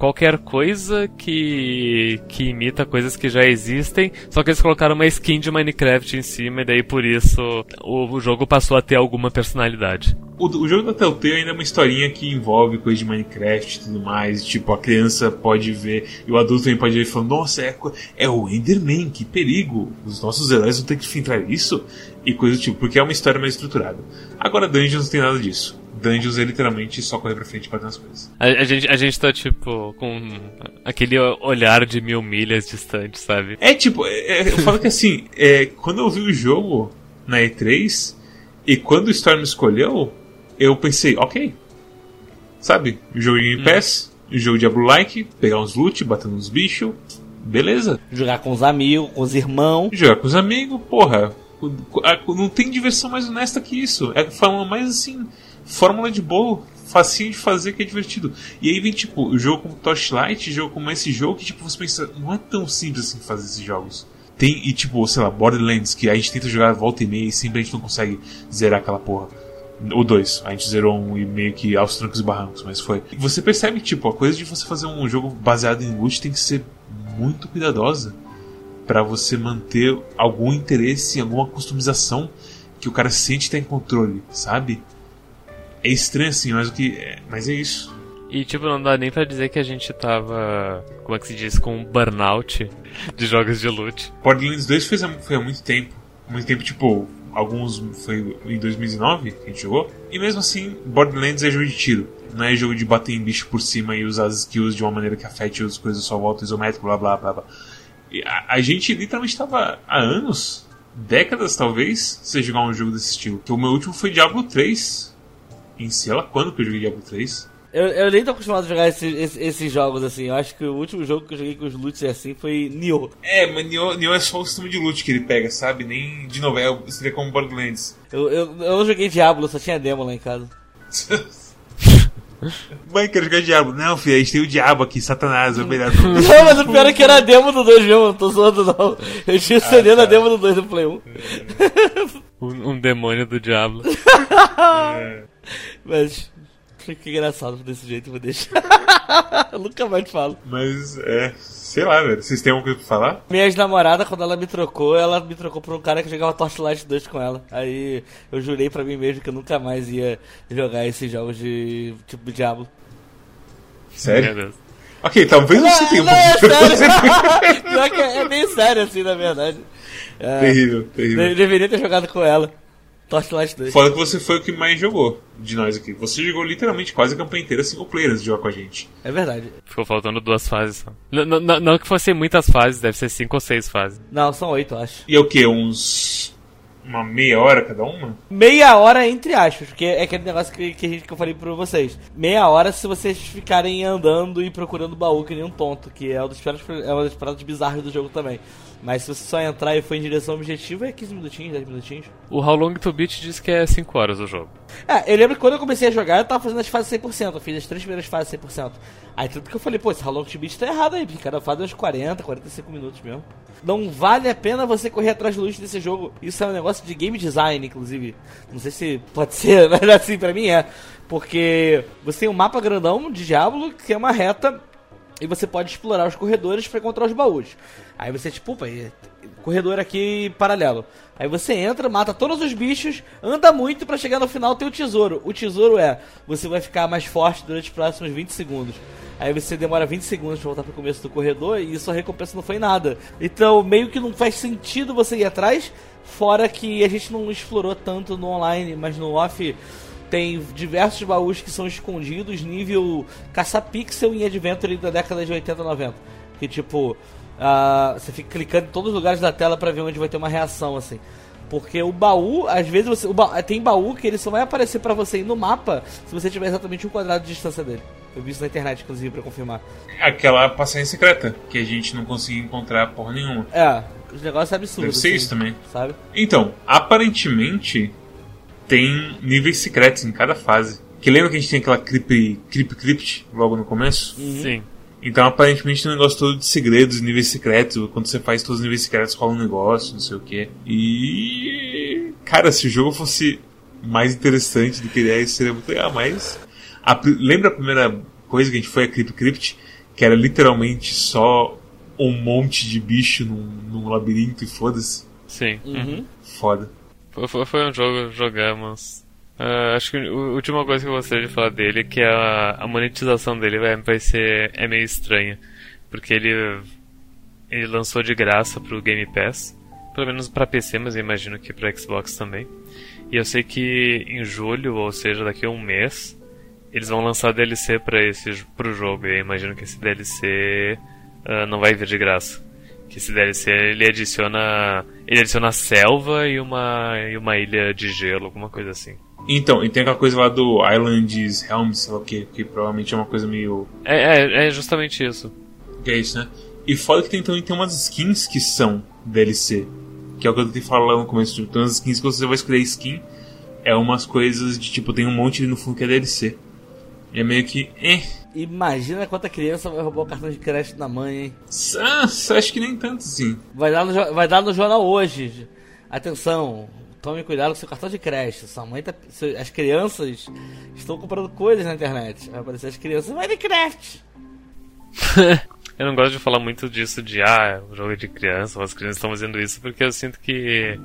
qualquer coisa que, que imita coisas que já existem, só que eles colocaram uma skin de Minecraft em cima e daí por isso o, o jogo passou a ter alguma personalidade. O, o, jogo da Telltale ainda é uma historinha que envolve coisa de Minecraft e tudo mais. Tipo, a criança pode ver e o adulto também pode ver e falar: Nossa, é, é o Enderman, que perigo! Os nossos heróis vão ter que enfrentar isso? E coisa do tipo, porque é uma história mais estruturada. Agora, Dungeons não tem nada disso. Dungeons é literalmente só correr pra frente e bater nas coisas. A, a, gente, a gente tá, tipo, com aquele olhar de mil milhas distante, sabe? É, tipo, é, é, eu falo que assim, é, quando eu vi o jogo na E3 e quando o Storm escolheu, eu pensei, ok. Sabe? Jogo em Game hum. Pass, hum. jogo Diablo-like, pegar uns loot, bater nos bichos, beleza. Jogar com os amigos, com os irmãos. Jogar com os amigos, porra. Não tem diversão mais honesta que isso. É a forma mais assim fórmula de bolo facinho de fazer que é divertido. E aí vem, tipo, o jogo como Torchlight, jogo como esse jogo, que, tipo, você pensa, não é tão simples assim fazer esses jogos. Tem, e tipo, sei lá, Borderlands, que a gente tenta jogar volta e meia e sempre a gente não consegue zerar aquela porra. O dois, a gente zerou um e meio que aos trancos e barrancos, mas foi. Você percebe, tipo, a coisa de você fazer um jogo baseado em loot tem que ser muito cuidadosa para você manter algum interesse, alguma customização que o cara sente estar em controle, sabe? É estranho assim, mas o que. É, mas é isso. E tipo, não dá nem pra dizer que a gente tava. Como é que se diz? Com um burnout de jogos de loot. Borderlands 2 foi há, foi há muito tempo. Muito tempo, tipo, alguns foi em 2009 que a gente jogou. E mesmo assim, Borderlands é jogo de tiro. Não é jogo de bater em bicho por cima e usar as skills de uma maneira que afete as coisas só volta isométrico, blá blá blá blá. A, a, gente literalmente estava há anos, décadas talvez, sem jogar um jogo desse estilo. Que o meu último foi Diablo 3. Em sei lá quando que eu joguei Diablo 3. Eu, eu nem tô acostumado a jogar esses, esses, esses, jogos assim. Eu acho que o último jogo que eu joguei com os loots assim foi Nioh. É, mas Nioh, Nioh é só o sistema de loot que ele pega, sabe? Nem de novela, seria como Borderlands. Eu, eu, eu não joguei Diablo, só tinha demo lá em casa. Mãe, quero jogar Diablo. Não, filho, a gente tem o Diabo aqui, Satanás, é melhor. não, mas o pior é que era demo do 2 mesmo, não tô zoando não. Eu tinha o CD ah, tá. na demo do 2 do Play 1. um, um demônio do Diablo. é. Mas, que engraçado desse jeito, vou deixar. Eu nunca mais te falo. Mas, é, Sei lá, velho. Vocês têm alguma coisa pra falar? Minha ex-namorada, quando ela me trocou, ela me trocou por um cara que jogava Torchlight 2 com ela. Aí eu jurei pra mim mesmo que eu nunca mais ia jogar esses jogos de tipo Diablo. Sério? Ok, talvez não, você tenha um não, é sério. Pior que é, é bem sério assim, na verdade. É, terrível, terrível. Deveria ter jogado com ela. Torchlight 2. Fala que você foi o que mais jogou de nós aqui. Você jogou literalmente quase a campanha inteira single player antes de jogar com a gente. É verdade. Ficou faltando duas fases só. N não que fossem muitas fases, deve ser cinco ou seis fases. Não, são oito, acho. E é o que? Uns. Uma meia hora cada uma? Meia hora entre aspas, porque é aquele negócio que, que, que eu falei pra vocês. Meia hora se vocês ficarem andando e procurando baú que nem um tonto, que é uma das paradas, é uma das paradas bizarras do jogo também. Mas se você só entrar e for em direção objetiva, é 15 minutinhos, 10 minutinhos. O How Long to Beat diz que é 5 horas o jogo. É, eu lembro que quando eu comecei a jogar, eu tava fazendo as fases 100%. Eu fiz as três primeiras fases 100%. Aí tudo que eu falei, pô, esse How Long to Beat tá errado aí, porque cada fase é uns 40, 45 minutos mesmo. Não vale a pena você correr atrás do luxo desse jogo. Isso é um negócio de game design, inclusive. Não sei se pode ser, mas assim, pra mim é. Porque você tem um mapa grandão de Diablo, que é uma reta e você pode explorar os corredores para encontrar os baús. Aí você, tipo, opa, corredor aqui paralelo. Aí você entra, mata todos os bichos, anda muito para chegar no final tem o tesouro. O tesouro é, você vai ficar mais forte durante os próximos 20 segundos. Aí você demora 20 segundos pra voltar pro começo do corredor e sua recompensa não foi nada. Então, meio que não faz sentido você ir atrás, fora que a gente não explorou tanto no online, mas no off tem diversos baús que são escondidos, nível caça-pixel em Adventure da década de 80 90. Que tipo, uh, você fica clicando em todos os lugares da tela para ver onde vai ter uma reação, assim. Porque o baú, às vezes você. Ba tem baú que ele só vai aparecer para você no mapa se você tiver exatamente um quadrado de distância dele. Eu vi isso na internet, inclusive, pra confirmar. Aquela passagem secreta, que a gente não conseguia encontrar porra nenhuma. É, os negócios absurdos. Deve ser assim, isso também. Sabe? Então, aparentemente, tem níveis secretos em cada fase. Que lembra que a gente tem aquela creep, creep crypt logo no começo? Uhum. Sim. Então aparentemente tem um negócio todo de segredos, níveis secretos. Quando você faz todos os níveis secretos rola um negócio, não sei o que. E. Cara, se o jogo fosse mais interessante do que ele é, isso seria muito legal, mas. A... Lembra a primeira coisa que a gente foi a Crypt Crypt? Que era literalmente só um monte de bicho num, num labirinto e foda-se. Sim. Uhum. Foda. Foi, foi um jogo, jogamos. Uh, acho que a última coisa que eu gostaria de falar dele é que a, a monetização dele vai, vai ser é meio estranha. Porque ele, ele lançou de graça pro Game Pass. Pelo menos para PC, mas eu imagino que para Xbox também. E eu sei que em julho, ou seja, daqui a um mês, eles vão lançar DLC para esse pro jogo. E eu imagino que esse DLC uh, ah, não vai vir de graça que esse DLC ele adiciona ele adiciona selva e uma e uma ilha de gelo, alguma coisa assim. Então, e tem aquela coisa lá do Islands Helm, sei lá o que, que provavelmente é uma coisa meio. É, é, é justamente isso. Que é isso, né? E foda que tem, também tem umas skins que são DLC. Que é o que eu tentei falar lá no começo. Tipo, tem umas skins que você vai escolher skin. É umas coisas de tipo, tem um monte ali no fundo que é DLC. E é meio que. Eh. Imagina quanta criança vai roubar o cartão de crédito da mãe, hein? Ah, acho que nem tanto assim. Vai dar no, vai dar no jornal hoje. Atenção, tome cuidado com seu cartão de crédito. Sua mãe tá. seu- As crianças estão comprando coisas na internet. Vai aparecer as crianças Minecraft. Eu não gosto de falar muito disso de ah, o jogo é de criança, as crianças estão fazendo isso, porque eu sinto que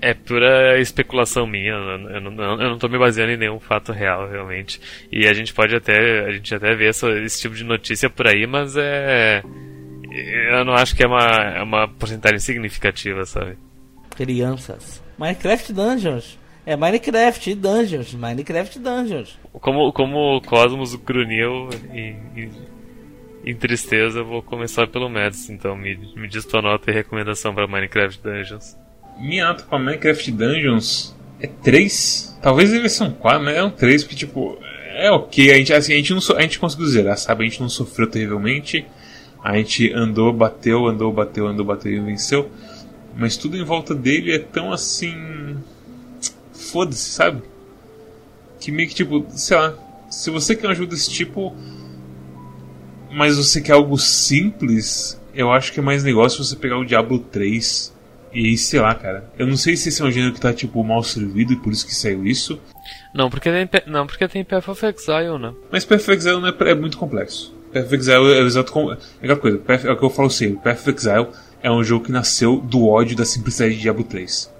é pura especulação minha. Eu não, eu não tô me baseando em nenhum fato real, realmente. E a gente pode até. A gente até vê essa- esse tipo de notícia por aí, mas é. Eu não acho que é uma, é uma porcentagem significativa, sabe? Crianças. Minecraft Dungeons. É Minecraft Dungeons. Minecraft Dungeons. Como, como o Cosmos grunhiu em, em, em tristeza, eu vou começar pelo Mads, então me, me diz tua nota e recomendação pra Minecraft Dungeons. Minha nota pra Minecraft Dungeons é 3. Talvez deve ser um 4, mas é um 3, porque, tipo, é ok. A gente, assim, a gente, não a gente conseguiu zerar, sabe? A gente não sofreu terrivelmente. A gente andou, bateu, andou, bateu, andou, bateu e venceu. Mas tudo em volta dele é tão assim. Foda-se, sabe? Que meio que, tipo, sei lá. Se você quer uma ajuda desse tipo. Mas você quer algo simples, eu acho que é mais negócio você pegar o Diablo 3 e sei lá, cara. Eu não sei se esse é um gênero que tá, tipo, mal servido e por isso que saiu isso. Não, porque tem, não, porque tem Path of Exile, né? Mas Path of Exile não é, é muito complexo. Path of Exile é o exato. Com... É aquela coisa, Path, é o que eu falo sempre. Path of Exile é um jogo que nasceu do ódio da simplicidade de Diablo 3.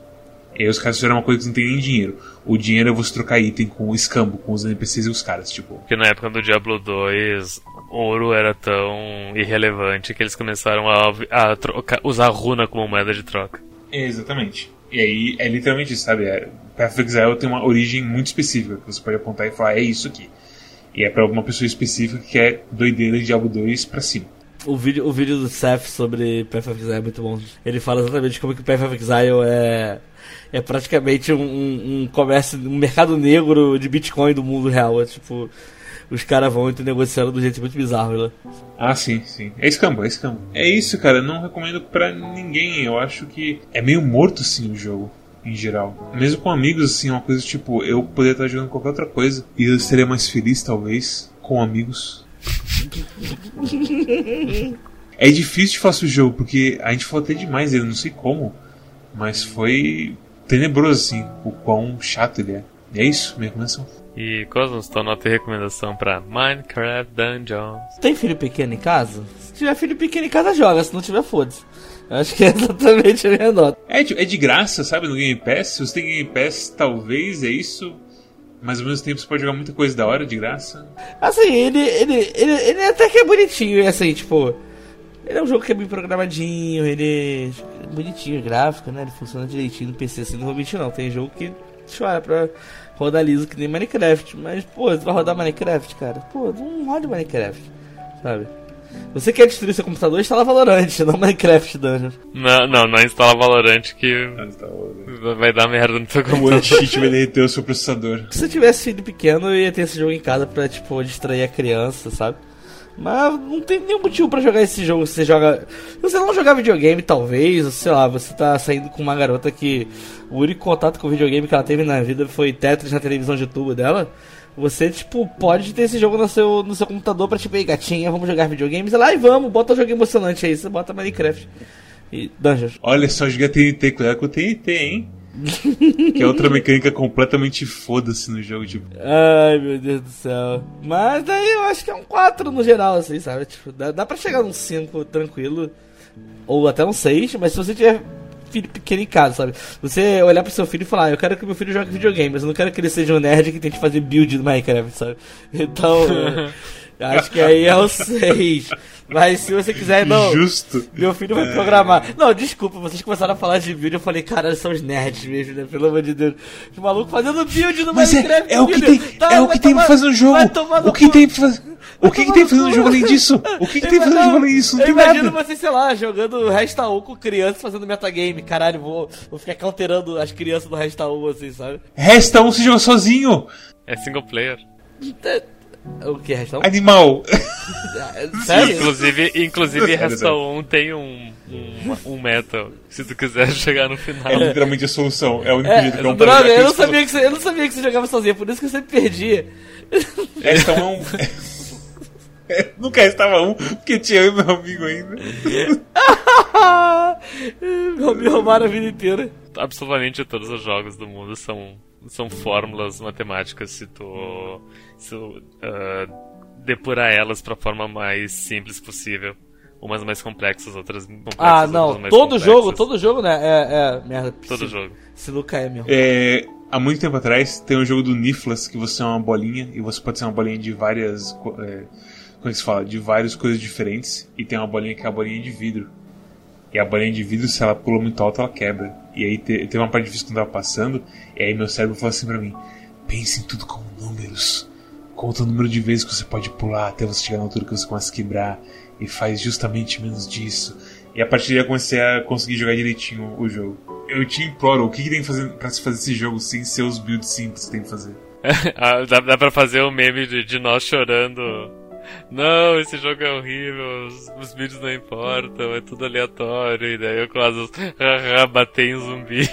E aí os caras fizeram uma coisa que não tem nem dinheiro. O dinheiro é você trocar item com o escambo, com os NPCs e os caras, tipo. Porque na época do Diablo 2, ouro era tão irrelevante que eles começaram a, a troca- usar runa como moeda de troca. Exatamente. E aí é literalmente isso, sabe? É, Path of Exile tem uma origem muito específica que você pode apontar e falar, é isso aqui. E é pra alguma pessoa específica que é doideira de Diablo 2 pra cima. O vídeo, o vídeo do Seth sobre Path of Exile é muito bom. Ele fala exatamente como que Path of Exile é, é praticamente um, um, um comércio, um mercado negro de Bitcoin do mundo real. É tipo, os caras vão e negociando do jeito muito bizarro lá. Ah, sim, sim. É escambo, é escambo. É isso, cara. Não recomendo pra ninguém. Eu acho que é meio morto, sim, o jogo. Em geral. Mesmo com amigos, assim, é uma coisa tipo, eu poderia estar jogando qualquer outra coisa. E eu seria mais feliz, talvez, com amigos. é difícil de fazer o jogo, porque a gente falou até demais dele, não sei como. Mas foi tenebroso, assim, o quão chato ele é. E é isso, minha recomendação. E Cosmos, tua nota e recomendação pra Minecraft Dungeons. Tem filho pequeno em casa? Se tiver filho pequeno em casa, joga. Se não tiver, foda-se. Eu Acho que é exatamente a minha nota. É, de- é de graça, sabe, no Game Pass. Se você tem Game Pass, talvez é isso. Mas ao mesmo tempo você pode jogar muita coisa da hora de graça. Assim, ele, ele, ele, ele até que é bonitinho, e assim, tipo. Ele é um jogo que é bem programadinho, ele é bonitinho, gráfico, né? Ele funciona direitinho no PC, assim, não vou mentir não. Tem jogo que chora pra rodar liso que nem Minecraft. Mas, pô, você vai rodar Minecraft, cara? Pô, não roda Minecraft, sabe? Você quer destruir seu computador, instala Valorant, não Minecraft Dungeon. Não, não, não instala Valorant que vai dar merda no teu O computador. anti-cheat vai derreter o seu processador. Se eu tivesse filho pequeno, eu ia ter esse jogo em casa pra, tipo, distrair a criança, sabe? Mas não tem nenhum motivo pra jogar esse jogo. Você joga. Se você não jogar videogame, talvez, sei lá, você tá saindo com uma garota que o único contato com o videogame que ela teve na vida foi Tetris na televisão de tubo dela. Você, tipo, pode ter esse jogo no seu, no seu computador pra, tipo, ei, gatinha, vamos jogar videogames. Ela, ai, vamos, bota um jogo emocionante aí. Você bota Minecraft e Dungeons. Olha só, jogar TNT, cuidado com o TNT, hein? Que é outra mecânica completamente foda-se no jogo, tipo. Ai, meu Deus do céu. Mas daí eu acho que é um 4 no geral, assim, sabe? Tipo, dá, dá pra chegar num 5 tranquilo. Ou até um 6, mas se você tiver filho pequeno em casa, sabe? Você olhar pro seu filho e falar, ah, eu quero que meu filho jogue videogame, mas eu não quero que ele seja um nerd que tente fazer build no Minecraft, sabe? Então, acho que aí é o 6. Mas se você quiser, não. Justo. Meu filho vai programar. Não, desculpa, vocês começaram a falar de build, eu falei, caralho, são os nerds mesmo, né? Pelo amor de Deus. Os malucos fazendo build no Mas é, Minecraft. é o que tem, Tá, é o que tem pra tomar- fazer no jogo. tomar O que cu. tem pra fazer. O que, que tomar tem cu. jogo além disso? O que, que tem pra fazer no Não, jogo além disso? Não eu tem imagino nada. você, sei lá, jogando Resta 1 com crianças fazendo metagame. Caralho, vou, vou ficar counterando as crianças do Resta 1, assim, sabe? Resta um se joga sozinho. É single player. É, O que? Resta? Animal! Sério? Inclusive, inclusive Sério, Resta sério. 1 tem um, um, um metal, se tu quiser chegar no final. É literalmente a solução. É o único É, jeito que eu droga, eu não, sabia que você, eu não sabia que você jogava sozinho, por isso que eu sempre perdia. Esta é um. Nunca estava um, porque tinha eu e meu amigo ainda. Me roubaram a vida inteira. Absolutamente todos os jogos do mundo são, são fórmulas matemáticas se tu, se tu ah, depurar elas pra forma mais simples possível. Umas mais complexas, outras complexas. Ah, outras não. mais Todo complexas. jogo, todo jogo, né? É, é merda. Todo se, jogo. Se Luca é mesmo. É, há muito tempo atrás tem um jogo do Niflas que você é uma bolinha e você pode ser uma bolinha de várias. É, como é que se fala? De várias coisas diferentes. E tem uma bolinha que é a bolinha de vidro. E a bolinha de vidro, se ela pula muito alto, ela quebra. E aí te, teve uma parte difícil quando eu tava passando. E aí meu cérebro falou assim pra mim: pense em tudo como números. Conta o número de vezes que você pode pular até você chegar na altura que você começa a quebrar. E faz justamente menos disso. E a partir daí eu comecei a conseguir jogar direitinho o jogo. Eu te imploro, o que, que tem que fazer pra se fazer esse jogo sem ser os builds simples que tem que fazer? Ah, dá, dá pra fazer um meme de, de nós chorando. Não, esse jogo é horrível, os, os vídeos não importam, é tudo aleatório, e daí eu quase bater em zumbi.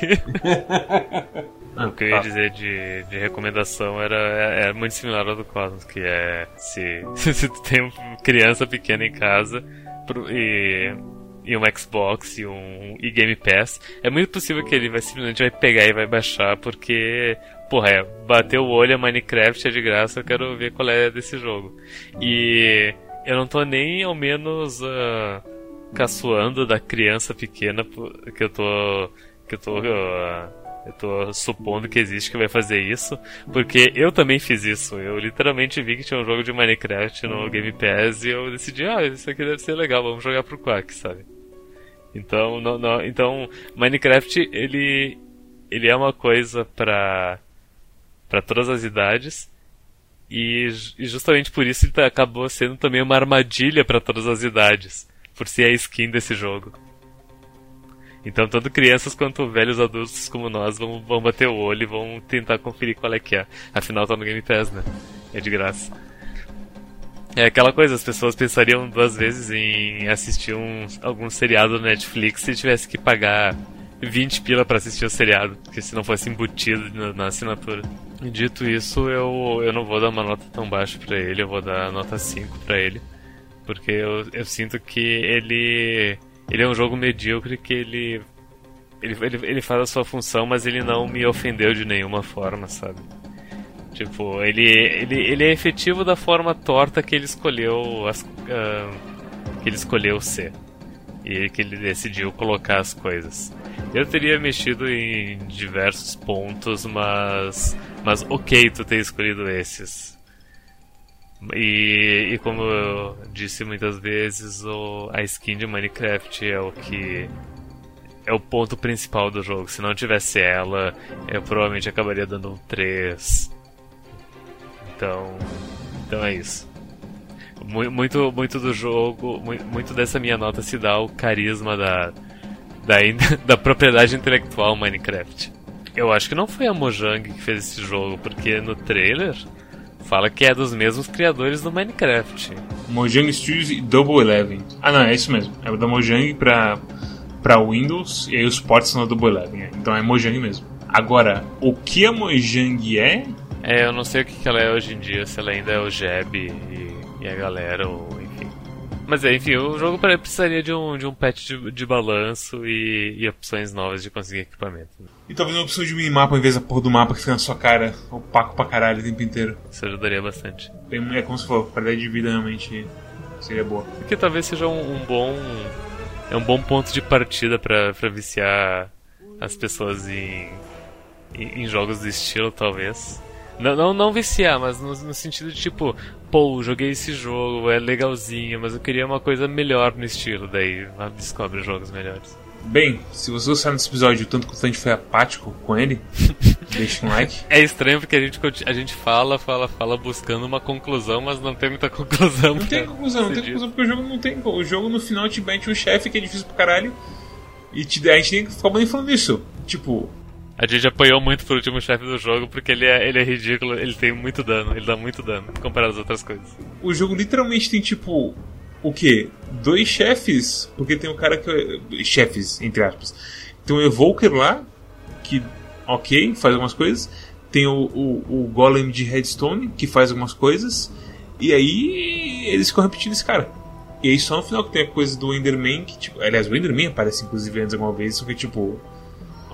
O que eu ia dizer de, de recomendação era é, é muito similar ao do Cosmos, que é se, se tu tem uma criança pequena em casa pro- e, e um Xbox e um e Game Pass, é muito possível que ele vai simplesmente vai pegar e vai baixar, porque, porra, é, bateu o olho, é Minecraft é de graça, eu quero ver qual é desse jogo. E eu não tô nem ao menos ah, caçoando da criança pequena que eu tô. que eu tô. ah, eu tô supondo que existe que vai fazer isso, porque eu também fiz isso. Eu literalmente vi que tinha um jogo de Minecraft no Game Pass e eu decidi, ah, isso aqui deve ser legal, vamos jogar pro Quack, sabe? Então, não, não, então Minecraft ele ele é uma coisa pra para todas as idades e, e justamente por isso ele tá- acabou sendo também uma armadilha pra todas as idades, por ser a skin desse jogo. Então, tanto crianças quanto velhos adultos como nós vão, vão bater o olho e vão tentar conferir qual é que é. Afinal, tá no Game Pass, né? É de graça. É aquela coisa, as pessoas pensariam duas vezes em assistir um, algum seriado no Netflix se tivesse que pagar 20 pila pra assistir o seriado, porque se não fosse embutido na, na assinatura. E Dito isso, eu, eu não vou dar uma nota tão baixa pra ele, eu vou dar nota 5 pra ele. Porque eu, eu sinto que ele. Ele é um jogo medíocre que ele, ele. Ele ele faz a sua função, mas ele não me ofendeu de nenhuma forma, sabe? Tipo, ele, ele, ele é efetivo da forma torta que ele escolheu as, ah, que ele escolheu ser e que ele decidiu colocar as coisas. Eu teria mexido em diversos pontos, mas mas ok tu ter escolhido esses. E, e como eu disse muitas vezes, o, a skin de Minecraft é o que é o ponto principal do jogo. Se não tivesse ela, eu provavelmente acabaria dando um 3. Então, então é isso. Mu- Muito, muito do jogo, mu- muito dessa minha nota se dá ao carisma da, da, da propriedade intelectual Minecraft. Eu acho que não foi a Mojang que fez esse jogo, porque no trailer fala que é dos mesmos criadores do Minecraft. Mojang Studios e Double Eleven. Ah, não, é isso mesmo. É o da Mojang pra, pra Windows e aí os ports são da Double Eleven. é. Então é Mojang mesmo. Agora, o que a Mojang é, É, eu não sei o que, ela é hoje em dia, se ela ainda é o Jeb e, e a galera, ou. Mas é, enfim, o jogo pre- precisaria de um, de um patch de, de balanço e, e opções novas de conseguir equipamento. e talvez uma opção de minimapa em vez da porra do mapa que fica na sua cara, opaco pra caralho o tempo inteiro. Isso ajudaria bastante. É como se for, qualidade de vida realmente seria boa. Porque talvez seja um, um bom. É um bom ponto de partida pra, pra viciar as pessoas em, em, em jogos do estilo, talvez. Não, não, não viciar, mas no, no sentido de tipo, pô, joguei esse jogo, é legalzinho, mas eu queria uma coisa melhor no estilo, daí descobre jogos melhores. Bem, se você gostaram desse episódio tanto quanto a gente foi apático com ele, deixa um like. É estranho porque a gente, a gente fala, fala, fala buscando uma conclusão, mas não tem muita conclusão. Não tem conclusão, não tem dito. conclusão porque o jogo não tem. O jogo no final te mete um chefe que é difícil pra caralho. E te, a gente nem acabou nem falando isso. Tipo, A gente apanhou muito pro último chefe do jogo porque ele é, ele é ridículo, ele tem muito dano, ele dá muito dano comparado às outras coisas. O jogo literalmente tem tipo. O quê? Dois chefes? Porque tem um cara que. Chefes, entre aspas. Tem um Evoker lá, que, ok, faz algumas coisas. Tem o, o, o Golem de Redstone, que faz algumas coisas. E aí eles ficam repetindo esse cara. E aí só no final que tem a coisa do Enderman, que tipo. Aliás, o Enderman aparece inclusive antes alguma vez, só que tipo.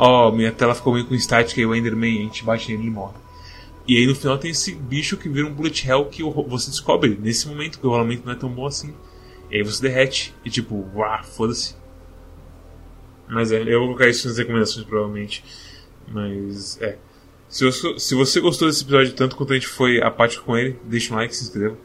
Ó, oh, minha tela ficou meio com estática e o Enderman, a gente bate nele e morre. E aí no final tem esse bicho que vira um Bullet Hell que você descobre nesse momento que o rolamento não é tão bom assim. E aí você derrete. E tipo, uau, foda-se. Mas é, eu vou colocar isso nas recomendações provavelmente. Mas é. Se você, se você gostou desse episódio tanto quanto a gente foi apático com ele, deixa um like, se inscreva.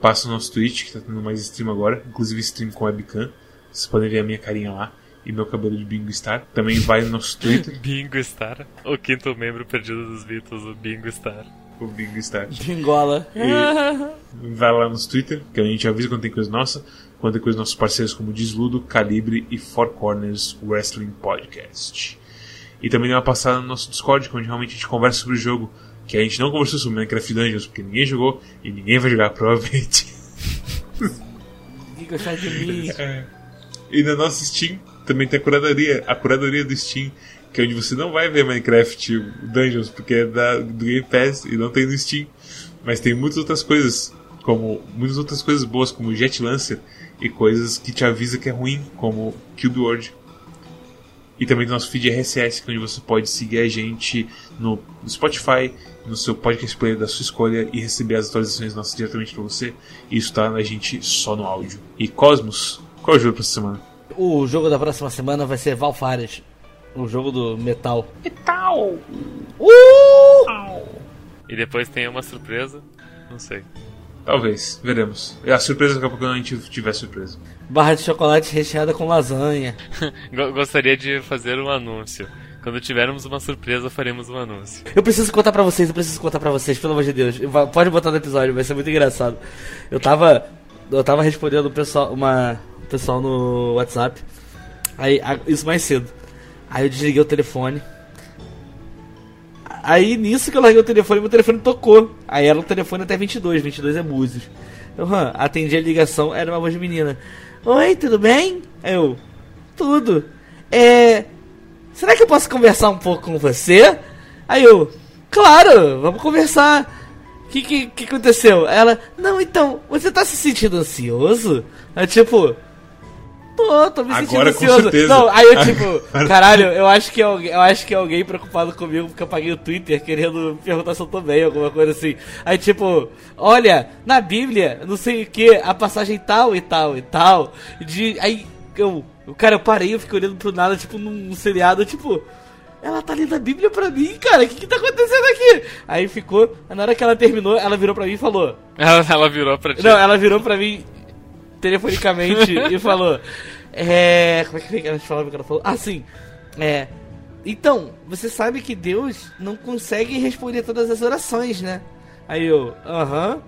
Passa o nosso Twitch, que tá tendo mais stream agora, inclusive stream com webcam. Vocês podem ver a minha carinha lá e meu cabelo de Bingo Star. Também vai no nosso Twitter. Bingo Star, o quinto membro perdido dos Beatles, o Bingo Star. O Bingo Star. Bingola. E vai lá no Twitter, que a gente avisa quando tem coisa nossa. Quando tem coisa dos nossos parceiros como Desludo, Calibre e Four Corners Wrestling Podcast. E também dá uma passada no nosso Discord, onde realmente a gente conversa sobre o jogo. Que a gente não conversou sobre Minecraft Dungeons, porque ninguém jogou e ninguém vai jogar, provavelmente. Ninguém gostar de mim. É. E na nossa Steam também tem a curadoria, a curadoria do Steam, que é onde você não vai ver Minecraft Dungeons, porque é da, do Game Pass e não tem no Steam. Mas tem muitas outras coisas, como muitas outras coisas boas, como Jet Lancer e coisas que te avisa que é ruim, como Cube World. E também do nosso feed RSS, é onde você pode seguir a gente no Spotify, no seu podcast player da sua escolha e receber as atualizações nossas diretamente para você. E isso tá na gente só no áudio. E Cosmos, qual é o jogo pra essa semana? O jogo da próxima semana vai ser Valfares. O jogo do metal. Metal! Uh! E depois tem uma surpresa, não sei. Talvez, veremos. A surpresa daqui a pouco a gente tiver surpresa. Barra de chocolate recheada com lasanha. Gostaria de fazer um anúncio. Quando tivermos uma surpresa, faremos um anúncio. Eu preciso contar pra vocês, eu preciso contar pra vocês, pelo amor de Deus. Pode botar no episódio, vai ser muito engraçado. Eu tava. Eu tava respondendo o pessoal, uma, pessoal no WhatsApp. Aí, isso mais cedo. Aí eu desliguei o telefone. Aí nisso que eu larguei o telefone, meu telefone tocou. Aí era o telefone até 22, 22 é Búzios. Eu hum, atendi a ligação, era uma voz de menina. Oi, tudo bem? Eu, tudo. É. Será que eu posso conversar um pouco com você? Aí eu, claro, vamos conversar. O que, que, que aconteceu? Ela, não, então, você tá se sentindo ansioso? É tipo, Tô, tô me sentindo Agora, ansioso. com certeza. Não, aí eu tipo, caralho, eu acho que é alguém, eu acho que é alguém preocupado comigo porque eu paguei o Twitter querendo perguntar se eu tô bem, alguma coisa assim. Aí tipo, olha, na Bíblia, não sei o que, a passagem tal e tal e tal, de aí eu, cara, eu parei, eu fiquei olhando pro nada, tipo num seriado, tipo, ela tá lendo a Bíblia pra mim, cara. O que que tá acontecendo aqui? Aí ficou. Na hora que ela terminou, ela virou pra mim e falou. Ela, ela virou pra ti. Não, ela virou pra mim telefonicamente e falou. É. Como é que ela falava que ela falou? Ah, sim. É. Então, você sabe que Deus não consegue responder todas as orações, né? Aí eu, aham. Uh -huh.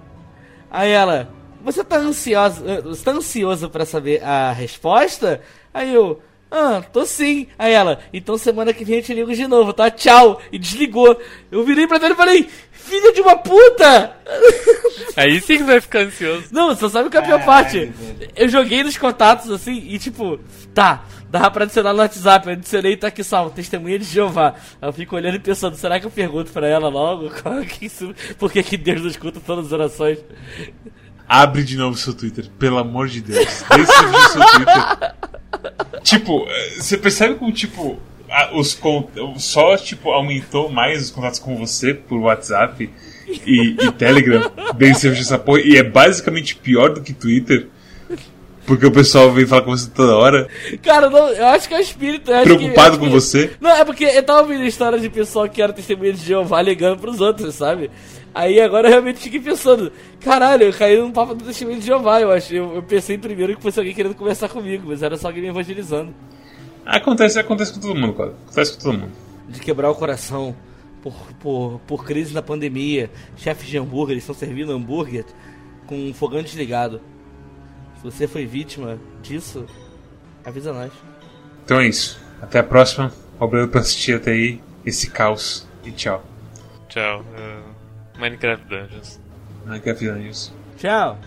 Aí ela, você tá ansioso, você tá ansioso para saber a resposta? Aí eu, ah, tô sim. Aí ela, então semana que vem eu te ligo de novo, tá? Tchau. E desligou. Eu virei pra ela e falei, filha de uma puta! Aí sim que vai ficar ansioso. Não, só sabe o que é a pior parte? Eu joguei nos contatos assim e tipo, tá, dava pra adicionar no WhatsApp, eu adicionei e tá aqui salvo, testemunha de Jeová. Eu fico olhando e pensando, será que eu pergunto pra ela logo? Por que, que Deus não escuta todas as orações? Abre de novo seu Twitter, pelo amor de Deus. Decide seu Twitter. tipo, você percebe como, tipo, os só, tipo, aumentou mais os contatos com você por WhatsApp e, e Telegram desde essa porra, e é basicamente pior do que Twitter. Porque o pessoal vem falar com você toda hora. Cara, não, eu acho que é o espírito. Preocupado que, com que, você? Não, é porque eu tava ouvindo histórias de pessoal que era testemunha de Jeová ligando pros outros, sabe? Aí agora eu realmente fiquei pensando, caralho, eu caí num papo do testemunho de Jeová, eu acho. Eu, eu, pensei primeiro que fosse alguém querendo conversar comigo, mas era só alguém me evangelizando. Acontece, acontece com todo mundo, cara. Acontece com todo mundo. De quebrar o coração por, por, por crise na pandemia, chefes de hambúrguer estão servindo hambúrguer com um fogão desligado. Se você foi vítima disso, avisa nós. Então é isso. Até a próxima. Obrigado por assistir até aí. esse caos. E tchau. Tchau. Uh, Minecraft Dungeons. Minecraft Dungeons. Tchau.